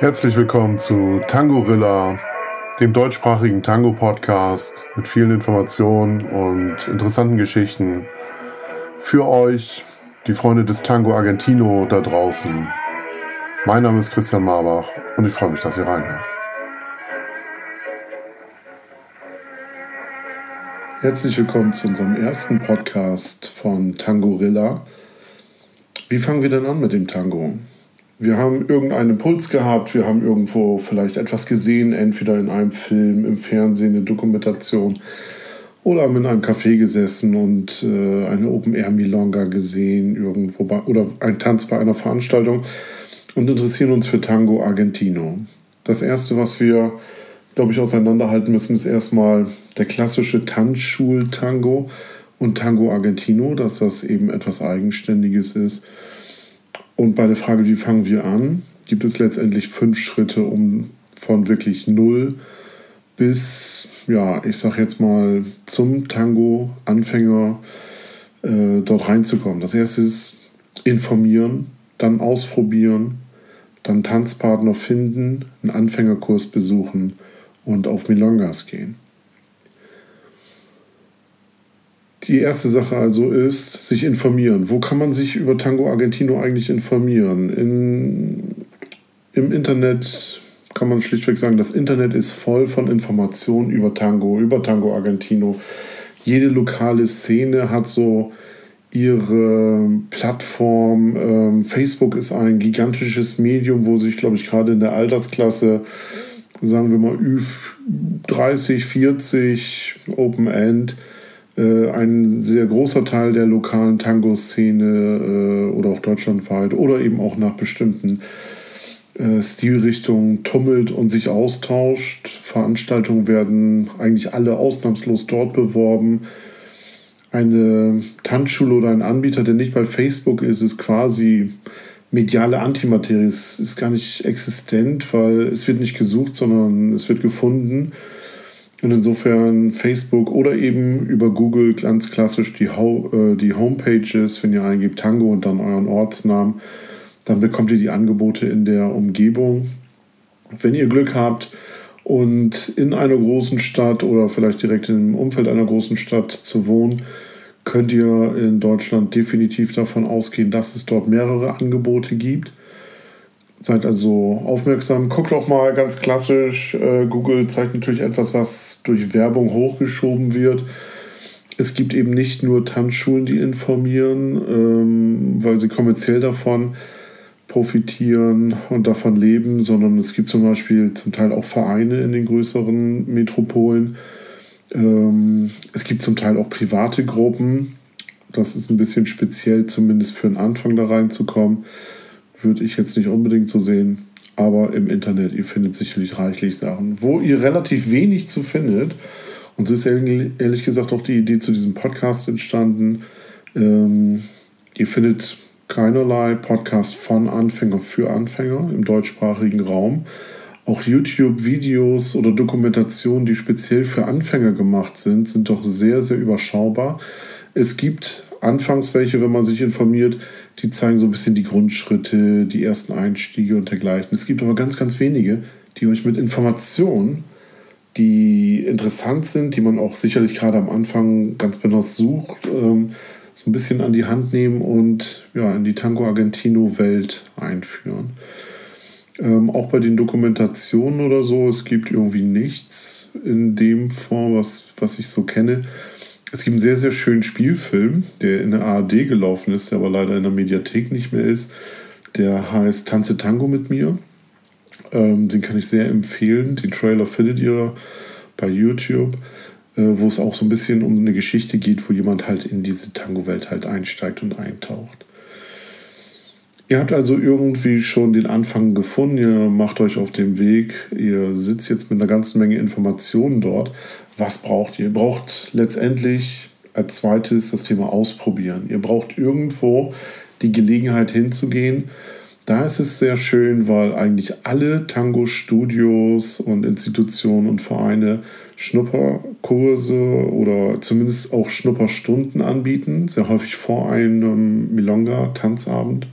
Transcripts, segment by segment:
Herzlich willkommen zu Tangorilla, dem deutschsprachigen Tango-Podcast mit vielen Informationen und interessanten Geschichten für euch, die Freunde des Tango Argentino da draußen. Mein Name ist Christian Marbach und ich freue mich, dass ihr reinhört. Herzlich willkommen zu unserem ersten Podcast von Tangorilla. Wie fangen wir denn an mit dem Tango? Wir haben irgendeinen Impuls gehabt, wir haben irgendwo vielleicht etwas gesehen, entweder in einem Film, im Fernsehen, eine Dokumentation oder haben in einem Café gesessen und äh, eine Open-Air-Milonga gesehen irgendwo bei, oder ein Tanz bei einer Veranstaltung und interessieren uns für Tango Argentino. Das erste, was wir, glaube ich, auseinanderhalten müssen, ist erstmal der klassische Tanzschul-Tango und Tango Argentino, dass das eben etwas Eigenständiges ist und bei der Frage, wie fangen wir an, gibt es letztendlich fünf Schritte, um von wirklich null bis, ja, ich sag jetzt mal, zum Tango-Anfänger äh, dort reinzukommen. Das erste ist informieren, dann ausprobieren, dann Tanzpartner finden, einen Anfängerkurs besuchen und auf Milongas gehen. Die erste Sache also ist, sich informieren. Wo kann man sich über Tango Argentino eigentlich informieren? In, Im Internet kann man schlichtweg sagen, das Internet ist voll von Informationen über Tango, über Tango Argentino. Jede lokale Szene hat so ihre Plattform. Ähm, Facebook ist ein gigantisches Medium, wo sich, glaube ich, gerade in der Altersklasse, sagen wir mal, Ü30, 40, Open End, äh, ein sehr großer Teil der lokalen Tango-Szene äh, oder auch deutschlandweit oder eben auch nach bestimmten äh, Stilrichtungen tummelt und sich austauscht. Veranstaltungen werden eigentlich alle ausnahmslos dort beworben. Eine Tanzschule oder ein Anbieter, der nicht bei Facebook ist, ist quasi mediale Antimaterie. Es ist gar nicht existent, weil es wird nicht gesucht, sondern es wird gefunden. Und insofern Facebook oder eben über Google ganz klassisch die, äh, die Homepages, wenn ihr eingebt Tango und dann euren Ortsnamen, dann bekommt ihr die Angebote in der Umgebung. Wenn ihr Glück habt und in einer großen Stadt oder vielleicht direkt im Umfeld einer großen Stadt zu wohnen, könnt ihr in Deutschland definitiv davon ausgehen, dass es dort mehrere Angebote gibt. Seid also aufmerksam. Guckt auch mal ganz klassisch. Äh, Google zeigt natürlich etwas, was durch Werbung hochgeschoben wird. Es gibt eben nicht nur Tanzschulen, die informieren, ähm, weil sie kommerziell davon profitieren und davon leben, sondern es gibt zum Beispiel zum Teil auch Vereine in den größeren Metropolen. Ähm, es gibt zum Teil auch private Gruppen. Das ist ein bisschen speziell, zumindest für den Anfang da reinzukommen würde ich jetzt nicht unbedingt so sehen. Aber im Internet, ihr findet sicherlich reichlich Sachen. Wo ihr relativ wenig zu findet, und so ist ehrlich gesagt auch die Idee zu diesem Podcast entstanden, ähm, ihr findet keinerlei Podcast von Anfänger für Anfänger im deutschsprachigen Raum. Auch YouTube-Videos oder Dokumentationen, die speziell für Anfänger gemacht sind, sind doch sehr, sehr überschaubar. Es gibt anfangs welche, wenn man sich informiert, die zeigen so ein bisschen die Grundschritte, die ersten Einstiege und dergleichen. Es gibt aber ganz, ganz wenige, die euch mit Informationen, die interessant sind, die man auch sicherlich gerade am Anfang ganz besonders sucht, ähm, so ein bisschen an die Hand nehmen und ja, in die Tango Argentino-Welt einführen. Ähm, auch bei den Dokumentationen oder so, es gibt irgendwie nichts in dem Form, was, was ich so kenne. Es gibt einen sehr, sehr schönen Spielfilm, der in der ARD gelaufen ist, der aber leider in der Mediathek nicht mehr ist. Der heißt Tanze Tango mit mir. Ähm, den kann ich sehr empfehlen. Den Trailer findet ihr bei YouTube, äh, wo es auch so ein bisschen um eine Geschichte geht, wo jemand halt in diese Tango-Welt halt einsteigt und eintaucht. Ihr habt also irgendwie schon den Anfang gefunden, ihr macht euch auf den Weg, ihr sitzt jetzt mit einer ganzen Menge Informationen dort. Was braucht ihr? Ihr braucht letztendlich als zweites das Thema Ausprobieren. Ihr braucht irgendwo die Gelegenheit hinzugehen. Da ist es sehr schön, weil eigentlich alle Tango-Studios und Institutionen und Vereine Schnupperkurse oder zumindest auch Schnupperstunden anbieten, sehr häufig vor einem Milonga-Tanzabend.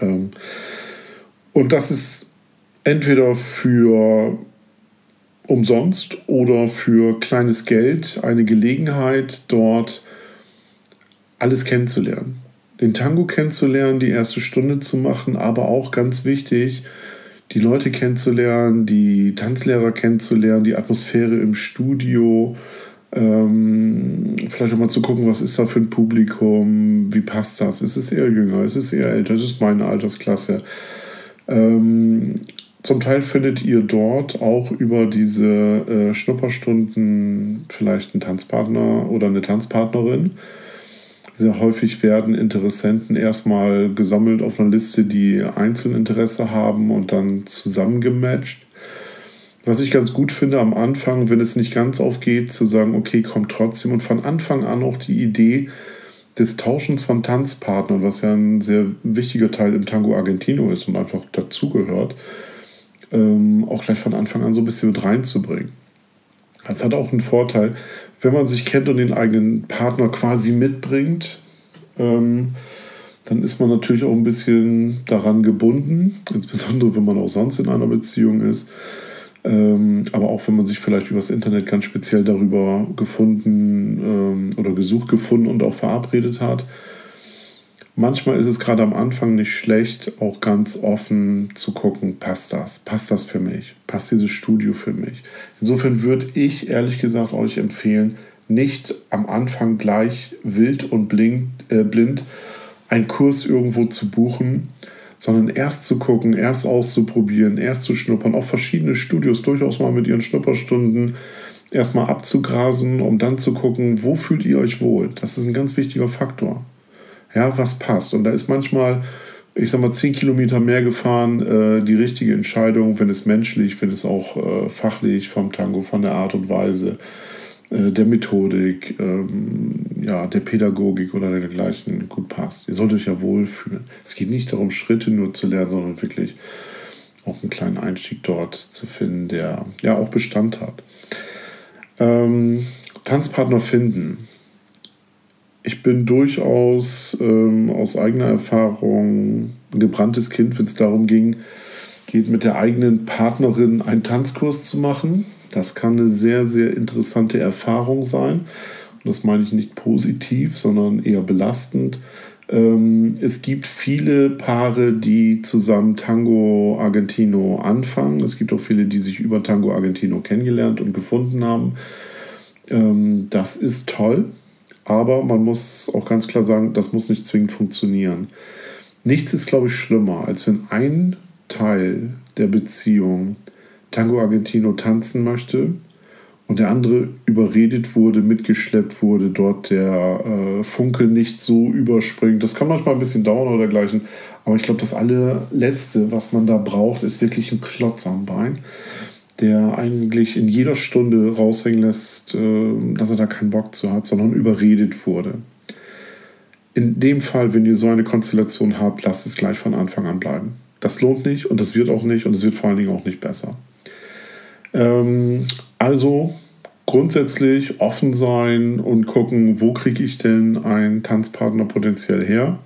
Ähm, und das ist entweder für umsonst oder für kleines Geld eine Gelegenheit, dort alles kennenzulernen. Den Tango kennenzulernen, die erste Stunde zu machen, aber auch ganz wichtig, die Leute kennenzulernen, die Tanzlehrer kennenzulernen, die Atmosphäre im Studio, ähm, vielleicht auch mal zu gucken, was ist da für ein Publikum, wie passt das, ist es eher jünger, ist es eher älter, ist es meine Altersklasse. Ähm, zum Teil findet ihr dort auch über diese äh, Schnupperstunden vielleicht einen Tanzpartner oder eine Tanzpartnerin. Sehr häufig werden Interessenten erstmal gesammelt auf einer Liste, die Einzelinteresse haben und dann zusammengematcht. Was ich ganz gut finde am Anfang, wenn es nicht ganz aufgeht, zu sagen, okay, kommt trotzdem und von Anfang an auch die Idee des Tauschens von Tanzpartnern, was ja ein sehr wichtiger Teil im Tango Argentino ist und einfach dazugehört, ähm, auch gleich von Anfang an so ein bisschen mit reinzubringen. Das hat auch einen Vorteil, wenn man sich kennt und den eigenen Partner quasi mitbringt, ähm, dann ist man natürlich auch ein bisschen daran gebunden, insbesondere wenn man auch sonst in einer Beziehung ist. Ähm, aber auch wenn man sich vielleicht übers Internet ganz speziell darüber gefunden ähm, oder gesucht, gefunden und auch verabredet hat. Manchmal ist es gerade am Anfang nicht schlecht, auch ganz offen zu gucken, passt das? Passt das für mich? Passt dieses Studio für mich? Insofern würde ich ehrlich gesagt euch empfehlen, nicht am Anfang gleich wild und blind, äh, blind einen Kurs irgendwo zu buchen, sondern erst zu gucken, erst auszuprobieren, erst zu schnuppern, auch verschiedene Studios durchaus mal mit ihren Schnupperstunden erstmal abzugrasen, um dann zu gucken, wo fühlt ihr euch wohl? Das ist ein ganz wichtiger Faktor. Ja, was passt? Und da ist manchmal, ich sag mal, zehn Kilometer mehr gefahren, äh, die richtige Entscheidung, wenn es menschlich, wenn es auch äh, fachlich vom Tango, von der Art und Weise der Methodik, ähm, ja, der Pädagogik oder dergleichen gut passt. Ihr solltet euch ja wohlfühlen. Es geht nicht darum, Schritte nur zu lernen, sondern wirklich auch einen kleinen Einstieg dort zu finden, der ja auch Bestand hat. Ähm, Tanzpartner finden. Ich bin durchaus ähm, aus eigener Erfahrung ein gebranntes Kind, wenn es darum ging, geht mit der eigenen Partnerin einen Tanzkurs zu machen. Das kann eine sehr, sehr interessante Erfahrung sein. Und das meine ich nicht positiv, sondern eher belastend. Ähm, es gibt viele Paare, die zusammen Tango Argentino anfangen. Es gibt auch viele, die sich über Tango Argentino kennengelernt und gefunden haben. Ähm, das ist toll, aber man muss auch ganz klar sagen, das muss nicht zwingend funktionieren. Nichts ist, glaube ich, schlimmer, als wenn ein Teil der Beziehung Tango Argentino tanzen möchte und der andere überredet wurde, mitgeschleppt wurde, dort der äh, Funke nicht so überspringt. Das kann manchmal ein bisschen dauern oder dergleichen, aber ich glaube, das allerletzte, was man da braucht, ist wirklich ein Klotz am Bein, der eigentlich in jeder Stunde raushängen lässt, äh, dass er da keinen Bock zu hat, sondern überredet wurde. In dem Fall, wenn ihr so eine Konstellation habt, lasst es gleich von Anfang an bleiben. Das lohnt nicht und das wird auch nicht und es wird vor allen Dingen auch nicht besser. Ähm, also grundsätzlich offen sein und gucken, wo kriege ich denn einen Tanzpartner potenziell her.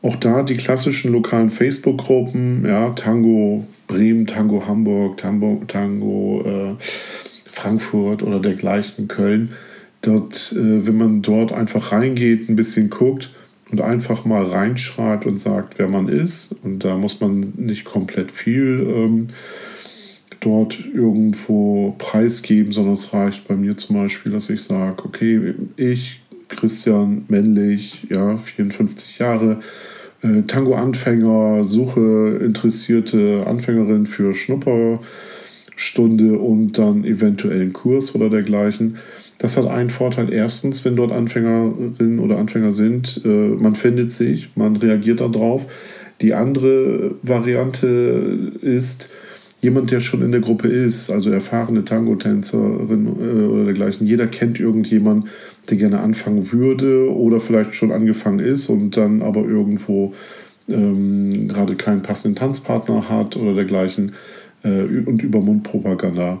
Auch da die klassischen lokalen Facebook-Gruppen, ja, Tango Bremen, Tango Hamburg, Tango, Tango äh, Frankfurt oder dergleichen, Köln. Dort, äh, wenn man dort einfach reingeht, ein bisschen guckt und einfach mal reinschreibt und sagt, wer man ist, und da muss man nicht komplett viel ähm, dort irgendwo preisgeben, sondern es reicht bei mir zum Beispiel, dass ich sage, okay, ich, Christian, männlich, ja, 54 Jahre, äh, Tango-Anfänger, suche interessierte Anfängerin für Schnupperstunde und dann eventuell einen Kurs oder dergleichen. Das hat einen Vorteil. Erstens, wenn dort Anfängerinnen oder Anfänger sind, äh, man findet sich, man reagiert darauf. Die andere Variante ist, jemand, der schon in der Gruppe ist, also erfahrene Tango-Tänzerin äh, oder dergleichen, jeder kennt irgendjemanden, der gerne anfangen würde oder vielleicht schon angefangen ist und dann aber irgendwo ähm, gerade keinen passenden Tanzpartner hat oder dergleichen äh, und über Mundpropaganda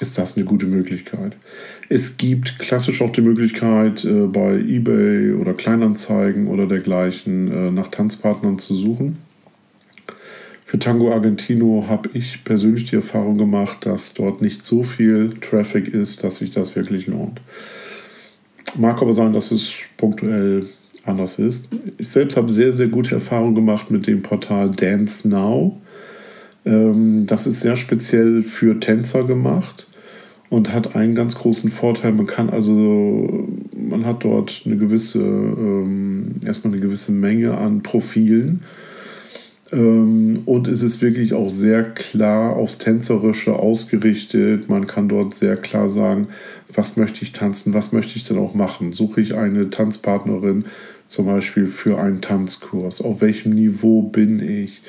ist das eine gute Möglichkeit. Es gibt klassisch auch die Möglichkeit, äh, bei eBay oder Kleinanzeigen oder dergleichen äh, nach Tanzpartnern zu suchen Für Tango Argentino habe ich persönlich die Erfahrung gemacht, dass dort nicht so viel Traffic ist, dass sich das wirklich lohnt. Mag aber sein, dass es punktuell anders ist. Ich selbst habe sehr, sehr gute Erfahrungen gemacht mit dem Portal Dance Now. Ähm, das ist sehr speziell für Tänzer gemacht und hat einen ganz großen Vorteil. Man kann also, man hat dort eine gewisse, ähm, erstmal eine gewisse Menge an Profilen und es ist wirklich auch sehr klar aufs Tänzerische ausgerichtet. Man kann dort sehr klar sagen, was möchte ich tanzen, was möchte ich denn auch machen. Suche ich eine Tanzpartnerin zum Beispiel für einen Tanzkurs? Auf welchem Niveau bin ich?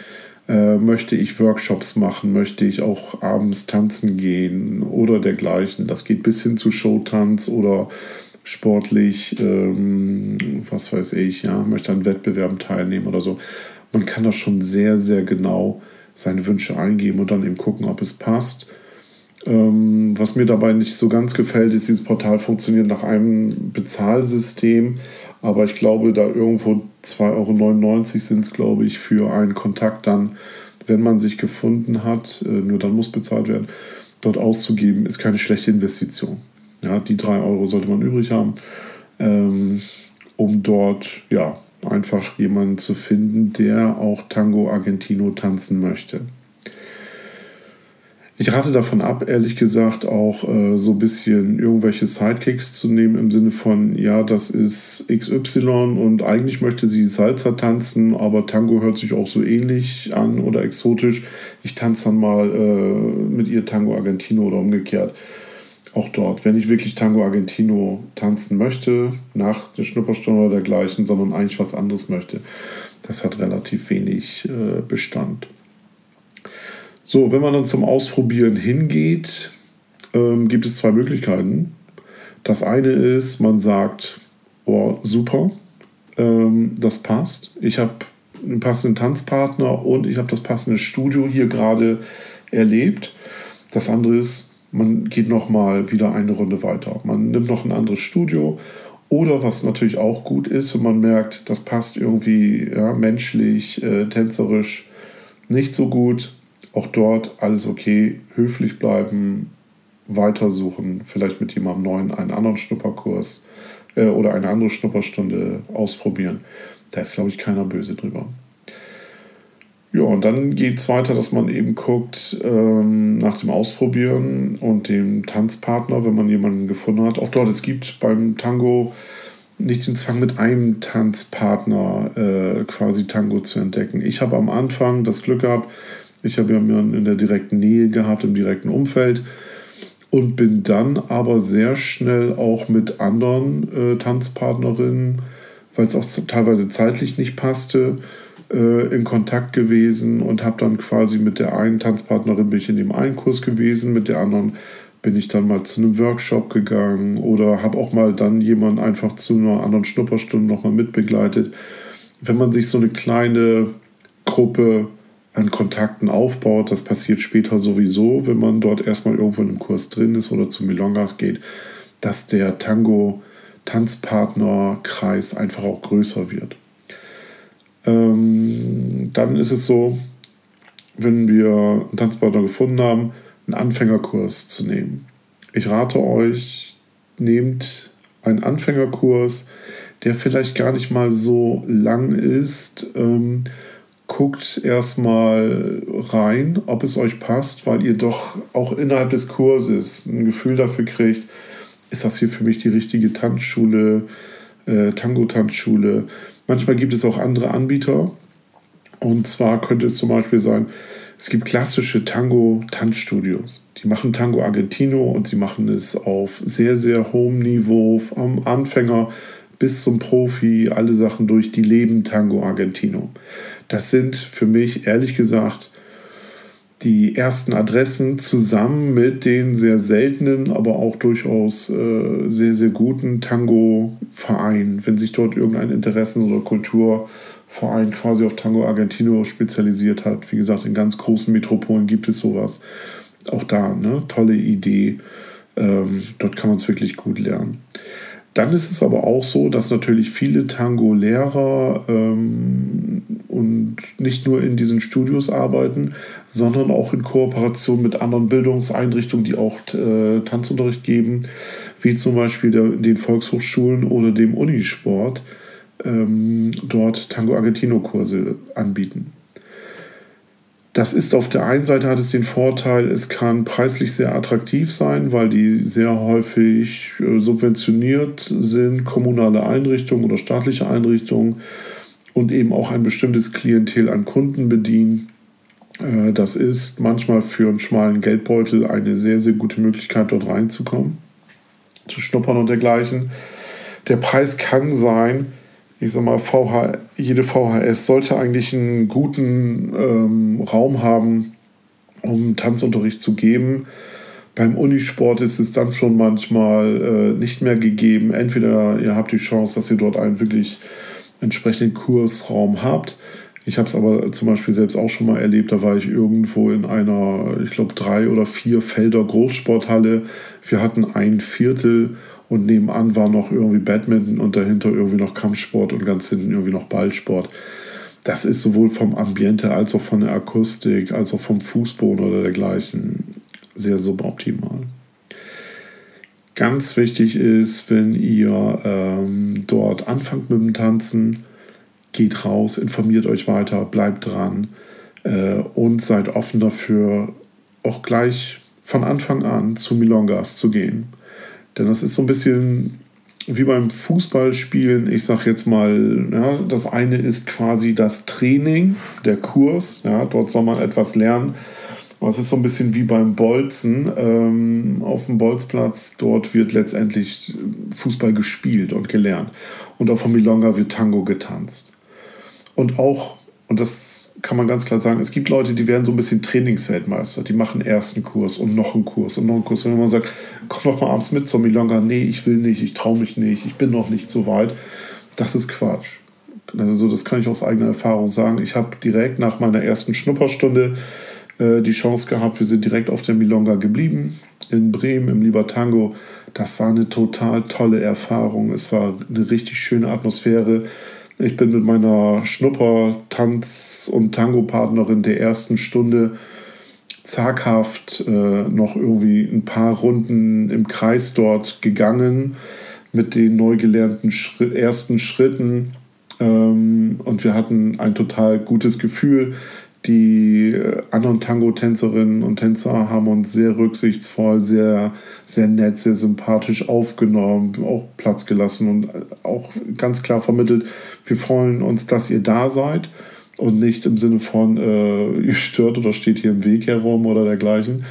Äh, möchte ich Workshops machen? Möchte ich auch abends tanzen gehen oder dergleichen? Das geht bis hin zu Showtanz oder sportlich, ähm, was weiß ich, ja, möchte an Wettbewerben teilnehmen oder so man kann das schon sehr, sehr genau seine Wünsche eingeben und dann eben gucken, ob es passt. Ähm, was mir dabei nicht so ganz gefällt, ist, dieses Portal funktioniert nach einem Bezahlsystem, aber ich glaube, da irgendwo 2,99 Euro sind es, glaube ich, für einen Kontakt dann, wenn man sich gefunden hat, äh, nur dann muss bezahlt werden, dort auszugeben, ist keine schlechte Investition. Ja, die 3 Euro sollte man übrig haben, ähm, um dort ja, einfach jemanden zu finden, der auch Tango Argentino tanzen möchte. Ich rate davon ab, ehrlich gesagt, auch äh, so ein bisschen irgendwelche Sidekicks zu nehmen im Sinne von, ja, das ist XY und eigentlich möchte sie Salsa tanzen, aber Tango hört sich auch so ähnlich an oder exotisch. Ich tanze dann mal äh, mit ihr Tango Argentino oder umgekehrt auch dort, wenn ich wirklich Tango Argentino tanzen möchte, nach der Schnupperstunde oder dergleichen, sondern eigentlich was anderes möchte, das hat relativ wenig äh, Bestand. So, wenn man dann zum Ausprobieren hingeht, ähm, gibt es zwei Möglichkeiten. Das eine ist, man sagt, oh, super, ähm, das passt. Ich habe einen passenden Tanzpartner und ich habe das passende Studio hier gerade erlebt. Das andere ist, man geht nochmal wieder eine Runde weiter. Man nimmt noch ein anderes Studio. Oder was natürlich auch gut ist, wenn man merkt, das passt irgendwie ja, menschlich, äh, tänzerisch nicht so gut, auch dort alles okay, höflich bleiben, weitersuchen, vielleicht mit jemandem neuen einen anderen Schnupperkurs äh, oder eine andere Schnupperstunde ausprobieren. Da ist, glaube ich, keiner böse drüber. Ja, und dann geht es weiter, dass man eben guckt ähm, nach dem Ausprobieren und dem Tanzpartner, wenn man jemanden gefunden hat. Auch dort, es gibt beim Tango nicht den Zwang, mit einem Tanzpartner äh, quasi Tango zu entdecken. Ich habe am Anfang das Glück gehabt, ich habe ja in der direkten Nähe gehabt, im direkten Umfeld und bin dann aber sehr schnell auch mit anderen äh, Tanzpartnerinnen, weil es auch teilweise zeitlich nicht passte, äh, in Kontakt gewesen und habe dann quasi mit der einen Tanzpartnerin bin ich in dem einen Kurs gewesen, mit der anderen bin ich dann mal zu einem Workshop gegangen oder habe auch mal dann jemanden einfach zu einer anderen Schnupperstunde nochmal mitbegleitet. Wenn man sich so eine kleine Gruppe an Kontakten aufbaut, das passiert später sowieso, wenn man dort erstmal irgendwo in einem Kurs drin ist oder zu Milongas geht, dass der Tango-Tanzpartnerkreis einfach auch größer wird. Ähm, dann ist es so, wenn wir einen Tanzpartner gefunden haben, einen Anfängerkurs zu nehmen. Ich rate euch, nehmt einen Anfängerkurs, der vielleicht gar nicht mal so lang ist. Ähm, guckt erstmal rein, ob es euch passt, weil ihr doch auch innerhalb des Kurses ein Gefühl dafür kriegt, ist das hier für mich die richtige Tanzschule, äh, Tango-Tanzschule. Manchmal gibt es auch andere Anbieter. Und zwar könnte es zum Beispiel sein, es gibt klassische Tango-Tanzstudios. Die machen Tango Argentino und sie machen es auf sehr, sehr hohem Niveau, vom Anfänger bis zum Profi, alle Sachen durch, die leben Tango Argentino. Das sind für mich ehrlich gesagt die ersten Adressen zusammen mit den sehr seltenen, aber auch durchaus äh, sehr, sehr guten Tango-Vereinen. Wenn sich dort irgendein Interessen- oder Kulturverein quasi auf Tango Argentino spezialisiert hat. Wie gesagt, in ganz großen Metropolen gibt es sowas. Auch da, ne? tolle Idee. Ähm, dort kann man es wirklich gut lernen. Dann ist es aber auch so, dass natürlich viele Tango-Lehrer ähm, und nicht nur in diesen Studios arbeiten, sondern auch in Kooperation mit anderen Bildungseinrichtungen, die auch äh, Tanzunterricht geben, wie zum Beispiel der, den Volkshochschulen oder dem Unisport, ähm, dort Tango Argentino-Kurse anbieten. Das ist auf der einen Seite hat es den Vorteil, es kann preislich sehr attraktiv sein, weil die sehr häufig äh, subventioniert sind, kommunale Einrichtungen oder staatliche Einrichtungen und eben auch ein bestimmtes Klientel an Kunden bedienen. Äh, das ist manchmal für einen schmalen Geldbeutel eine sehr, sehr gute Möglichkeit, dort reinzukommen, zu schnuppern und dergleichen. Der Preis kann sein, ich sag mal, VH, jede VHS sollte eigentlich einen guten ähm, Raum haben, um Tanzunterricht zu geben. Beim Unisport ist es dann schon manchmal äh, nicht mehr gegeben. Entweder ihr habt die Chance, dass ihr dort einen wirklich entsprechenden Kursraum habt. Ich habe es aber zum Beispiel selbst auch schon mal erlebt. Da war ich irgendwo in einer, ich glaube, drei oder vier Felder Großsporthalle. Wir hatten ein Viertel und nebenan war noch irgendwie Badminton und dahinter irgendwie noch Kampfsport und ganz hinten irgendwie noch Ballsport. Das ist sowohl vom Ambiente als auch von der Akustik, als auch vom Fußboden oder dergleichen sehr suboptimal. Ganz wichtig ist, wenn ihr ähm, dort anfangt mit dem Tanzen, geht raus, informiert euch weiter, bleibt dran äh, und seid offen dafür, auch gleich von Anfang an zu Milongas zu gehen. Denn das ist so ein bisschen wie beim Fußballspielen. Ich sage jetzt mal, ja, das eine ist quasi das Training, der Kurs. Ja, dort soll man etwas lernen. Es ist so ein bisschen wie beim Bolzen ähm, auf dem Bolzplatz. Dort wird letztendlich Fußball gespielt und gelernt. Und auf der Milonga wird Tango getanzt. Und auch, und das kann man ganz klar sagen, es gibt Leute, die werden so ein bisschen Trainingsweltmeister. Die machen erst einen Kurs und noch einen Kurs und noch einen Kurs. Und wenn man sagt, komm doch mal abends mit zur Milonga, nee, ich will nicht, ich traue mich nicht, ich bin noch nicht so weit, das ist Quatsch. Also das kann ich aus eigener Erfahrung sagen. Ich habe direkt nach meiner ersten Schnupperstunde äh, die Chance gehabt, wir sind direkt auf der Milonga geblieben, in Bremen, im Libertango. Das war eine total tolle Erfahrung. Es war eine richtig schöne Atmosphäre. Ich bin mit meiner Schnupper-Tanz- und Tango-Partnerin der ersten Stunde zaghaft äh, noch irgendwie ein paar Runden im Kreis dort gegangen mit den neu gelernten Schritt, ersten Schritten. Ähm, und wir hatten ein total gutes Gefühl. Die anderen Tango-Tänzerinnen und Tänzer haben uns sehr rücksichtsvoll, sehr, sehr nett, sehr sympathisch aufgenommen, auch Platz gelassen und auch ganz klar vermittelt, wir freuen uns, dass ihr da seid und nicht im Sinne von, äh, ihr stört oder steht hier im Weg herum oder dergleichen.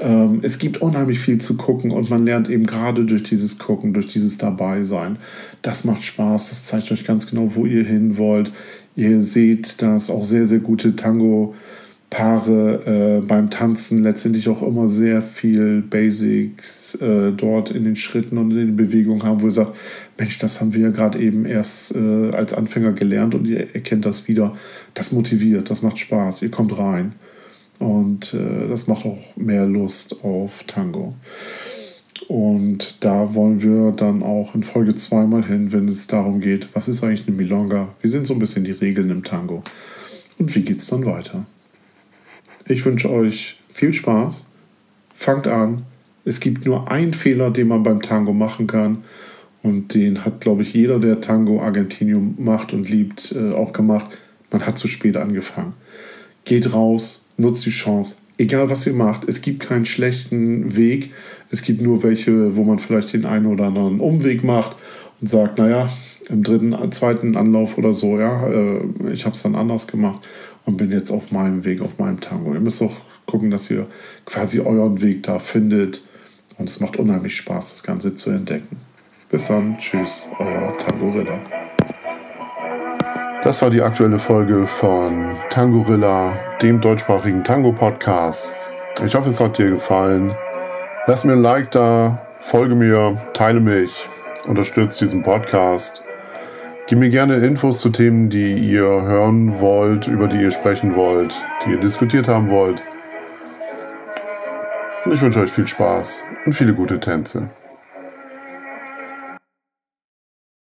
Ähm, es gibt unheimlich viel zu gucken und man lernt eben gerade durch dieses Gucken, durch dieses Dabeisein. Das macht Spaß, das zeigt euch ganz genau, wo ihr hin wollt. Ihr seht, dass auch sehr, sehr gute Tango-Paare äh, beim Tanzen letztendlich auch immer sehr viel Basics äh, dort in den Schritten und in den Bewegungen haben, wo ihr sagt, Mensch, das haben wir ja gerade eben erst äh, als Anfänger gelernt und ihr erkennt das wieder. Das motiviert, das macht Spaß, ihr kommt rein. Und äh, das macht auch mehr Lust auf Tango. Und da wollen wir dann auch in Folge zweimal hin, wenn es darum geht, was ist eigentlich eine Milonga? Wie sind so ein bisschen die Regeln im Tango? Und wie geht es dann weiter? Ich wünsche euch viel Spaß. Fangt an. Es gibt nur einen Fehler, den man beim Tango machen kann. Und den hat, glaube ich, jeder, der Tango Argentinium macht und liebt, äh, auch gemacht. Man hat zu spät angefangen. Geht raus, nutzt die Chance, egal was ihr macht, es gibt keinen schlechten Weg. Es gibt nur welche, wo man vielleicht den einen oder anderen Umweg macht und sagt, naja, im dritten, zweiten Anlauf oder so, ja, äh, ich habe es dann anders gemacht und bin jetzt auf meinem Weg, auf meinem Tango. Ihr müsst auch gucken, dass ihr quasi euren Weg da findet. Und es macht unheimlich Spaß, das Ganze zu entdecken. Bis dann, tschüss, euer Tangorilla. Das war die aktuelle Folge von Tangorilla, dem deutschsprachigen Tango-Podcast. Ich hoffe, es hat dir gefallen. Lass mir ein Like da, folge mir, teile mich, unterstütze diesen Podcast. Gib mir gerne Infos zu Themen, die ihr hören wollt, über die ihr sprechen wollt, die ihr diskutiert haben wollt. Und ich wünsche euch viel Spaß und viele gute Tänze.